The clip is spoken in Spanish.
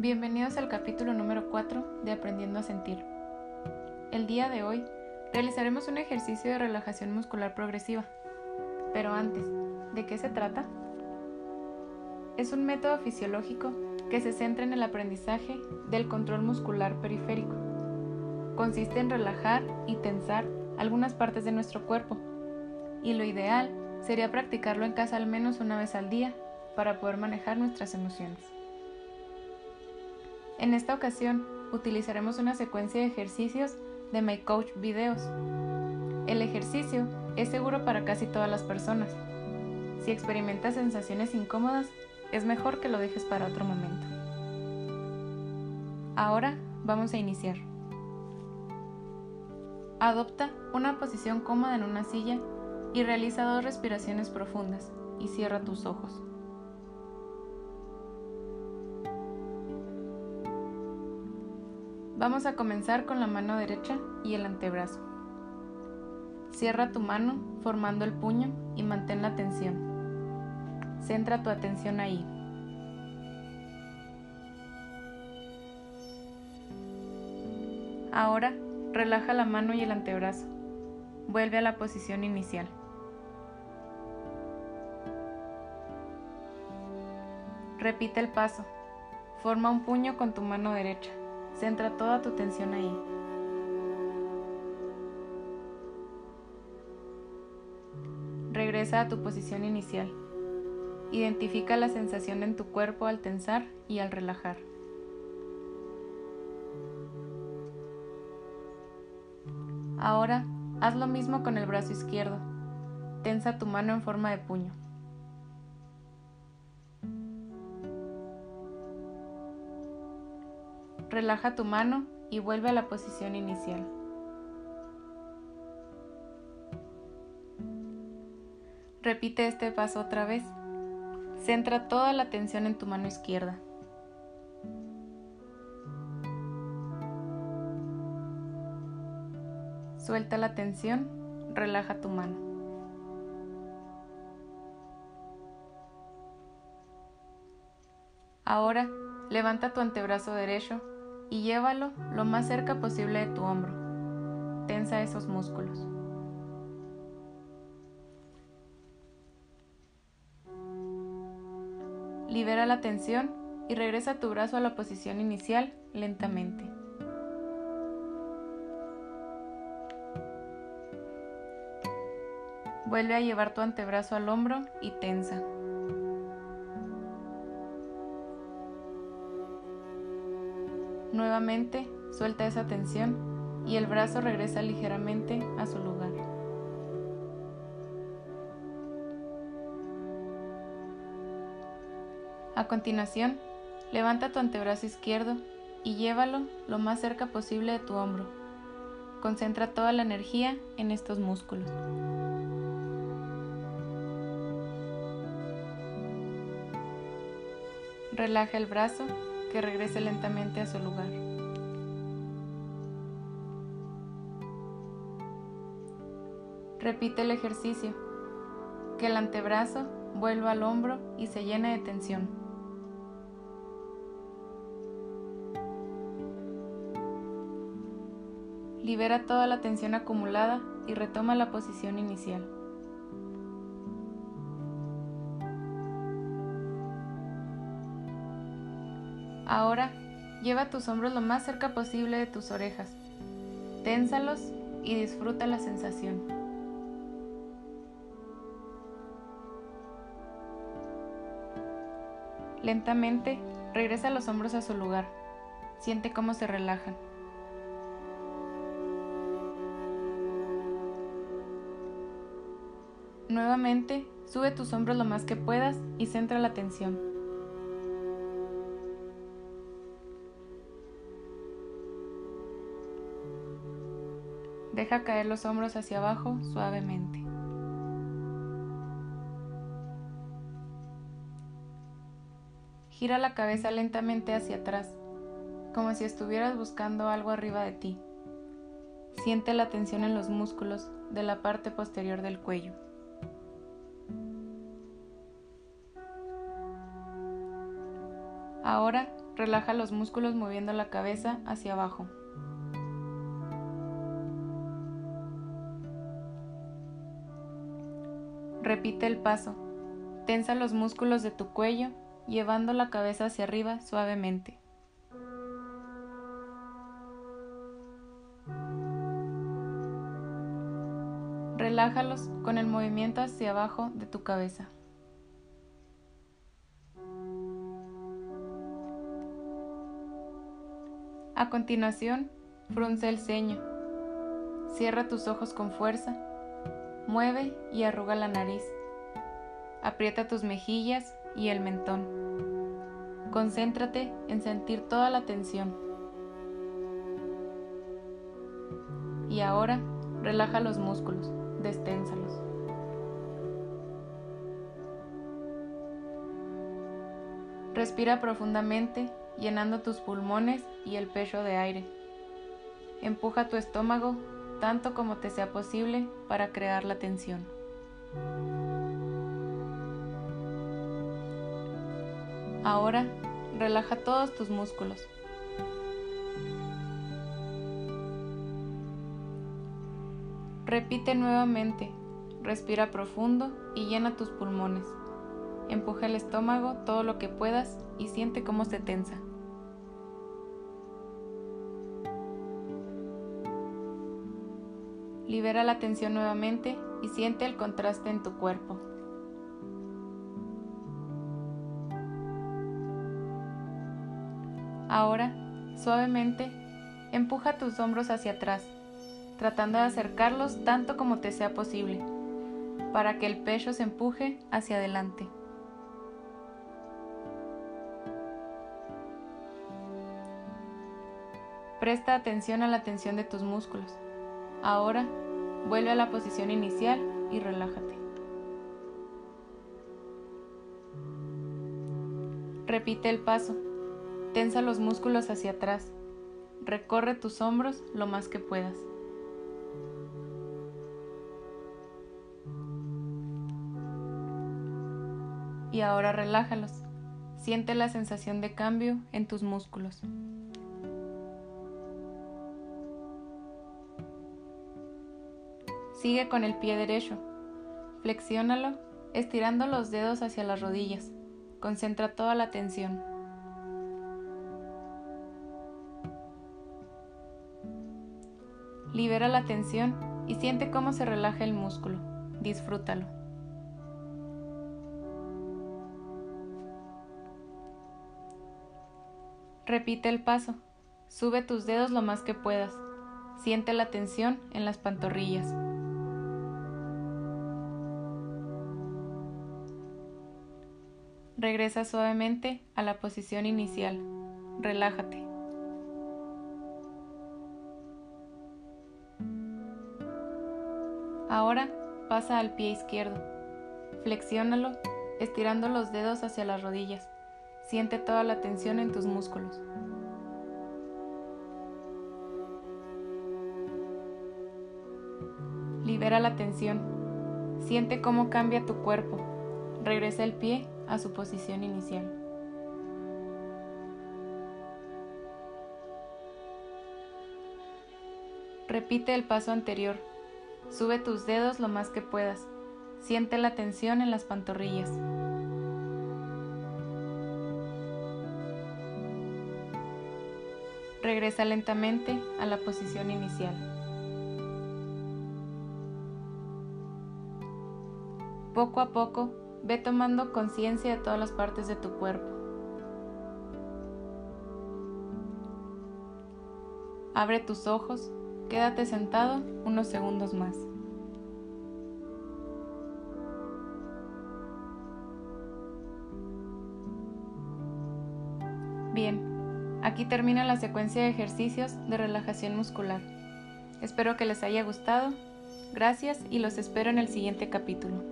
Bienvenidos al capítulo número 4 de Aprendiendo a Sentir. El día de hoy realizaremos un ejercicio de relajación muscular progresiva. Pero antes, ¿de qué se trata? Es un método fisiológico que se centra en el aprendizaje del control muscular periférico. Consiste en relajar y tensar algunas partes de nuestro cuerpo, y lo ideal sería practicarlo en casa al menos una vez al día para poder manejar nuestras emociones. En esta ocasión utilizaremos una secuencia de ejercicios de My Coach Videos. El ejercicio es seguro para casi todas las personas. Si experimentas sensaciones incómodas, es mejor que lo dejes para otro momento. Ahora vamos a iniciar. Adopta una posición cómoda en una silla y realiza dos respiraciones profundas y cierra tus ojos. Vamos a comenzar con la mano derecha y el antebrazo. Cierra tu mano formando el puño y mantén la tensión. Centra tu atención ahí. Ahora relaja la mano y el antebrazo. Vuelve a la posición inicial. Repite el paso. Forma un puño con tu mano derecha. Centra toda tu tensión ahí. Regresa a tu posición inicial. Identifica la sensación en tu cuerpo al tensar y al relajar. Ahora, haz lo mismo con el brazo izquierdo. Tensa tu mano en forma de puño. Relaja tu mano y vuelve a la posición inicial. Repite este paso otra vez. Centra toda la atención en tu mano izquierda. Suelta la tensión, relaja tu mano. Ahora, levanta tu antebrazo derecho y llévalo lo más cerca posible de tu hombro. Tensa esos músculos. Libera la tensión y regresa tu brazo a la posición inicial lentamente. Vuelve a llevar tu antebrazo al hombro y tensa. Nuevamente, suelta esa tensión y el brazo regresa ligeramente a su lugar. A continuación, levanta tu antebrazo izquierdo y llévalo lo más cerca posible de tu hombro. Concentra toda la energía en estos músculos. Relaja el brazo que regrese lentamente a su lugar. Repite el ejercicio. Que el antebrazo vuelva al hombro y se llene de tensión. Libera toda la tensión acumulada y retoma la posición inicial. Ahora, lleva tus hombros lo más cerca posible de tus orejas. Ténsalos y disfruta la sensación. Lentamente, regresa los hombros a su lugar. Siente cómo se relajan. Nuevamente, sube tus hombros lo más que puedas y centra la atención. Deja caer los hombros hacia abajo suavemente. Gira la cabeza lentamente hacia atrás, como si estuvieras buscando algo arriba de ti. Siente la tensión en los músculos de la parte posterior del cuello. Ahora relaja los músculos moviendo la cabeza hacia abajo. Repite el paso. Tensa los músculos de tu cuello, llevando la cabeza hacia arriba suavemente. Relájalos con el movimiento hacia abajo de tu cabeza. A continuación, frunce el ceño. Cierra tus ojos con fuerza. Mueve y arruga la nariz. Aprieta tus mejillas y el mentón. Concéntrate en sentir toda la tensión. Y ahora, relaja los músculos, desténsalos. Respira profundamente llenando tus pulmones y el pecho de aire. Empuja tu estómago tanto como te sea posible para crear la tensión. Ahora relaja todos tus músculos. Repite nuevamente, respira profundo y llena tus pulmones. Empuja el estómago todo lo que puedas y siente cómo se tensa. Libera la tensión nuevamente y siente el contraste en tu cuerpo. Ahora, suavemente, empuja tus hombros hacia atrás, tratando de acercarlos tanto como te sea posible, para que el pecho se empuje hacia adelante. Presta atención a la tensión de tus músculos. Ahora, vuelve a la posición inicial y relájate. Repite el paso. Tensa los músculos hacia atrás. Recorre tus hombros lo más que puedas. Y ahora relájalos. Siente la sensación de cambio en tus músculos. Sigue con el pie derecho. Flexiónalo, estirando los dedos hacia las rodillas. Concentra toda la tensión. Libera la tensión y siente cómo se relaja el músculo. Disfrútalo. Repite el paso. Sube tus dedos lo más que puedas. Siente la tensión en las pantorrillas. Regresa suavemente a la posición inicial. Relájate. Ahora pasa al pie izquierdo. Flexiónalo, estirando los dedos hacia las rodillas. Siente toda la tensión en tus músculos. Libera la tensión. Siente cómo cambia tu cuerpo. Regresa el pie a su posición inicial. Repite el paso anterior. Sube tus dedos lo más que puedas. Siente la tensión en las pantorrillas. Regresa lentamente a la posición inicial. Poco a poco Ve tomando conciencia de todas las partes de tu cuerpo. Abre tus ojos, quédate sentado unos segundos más. Bien, aquí termina la secuencia de ejercicios de relajación muscular. Espero que les haya gustado. Gracias y los espero en el siguiente capítulo.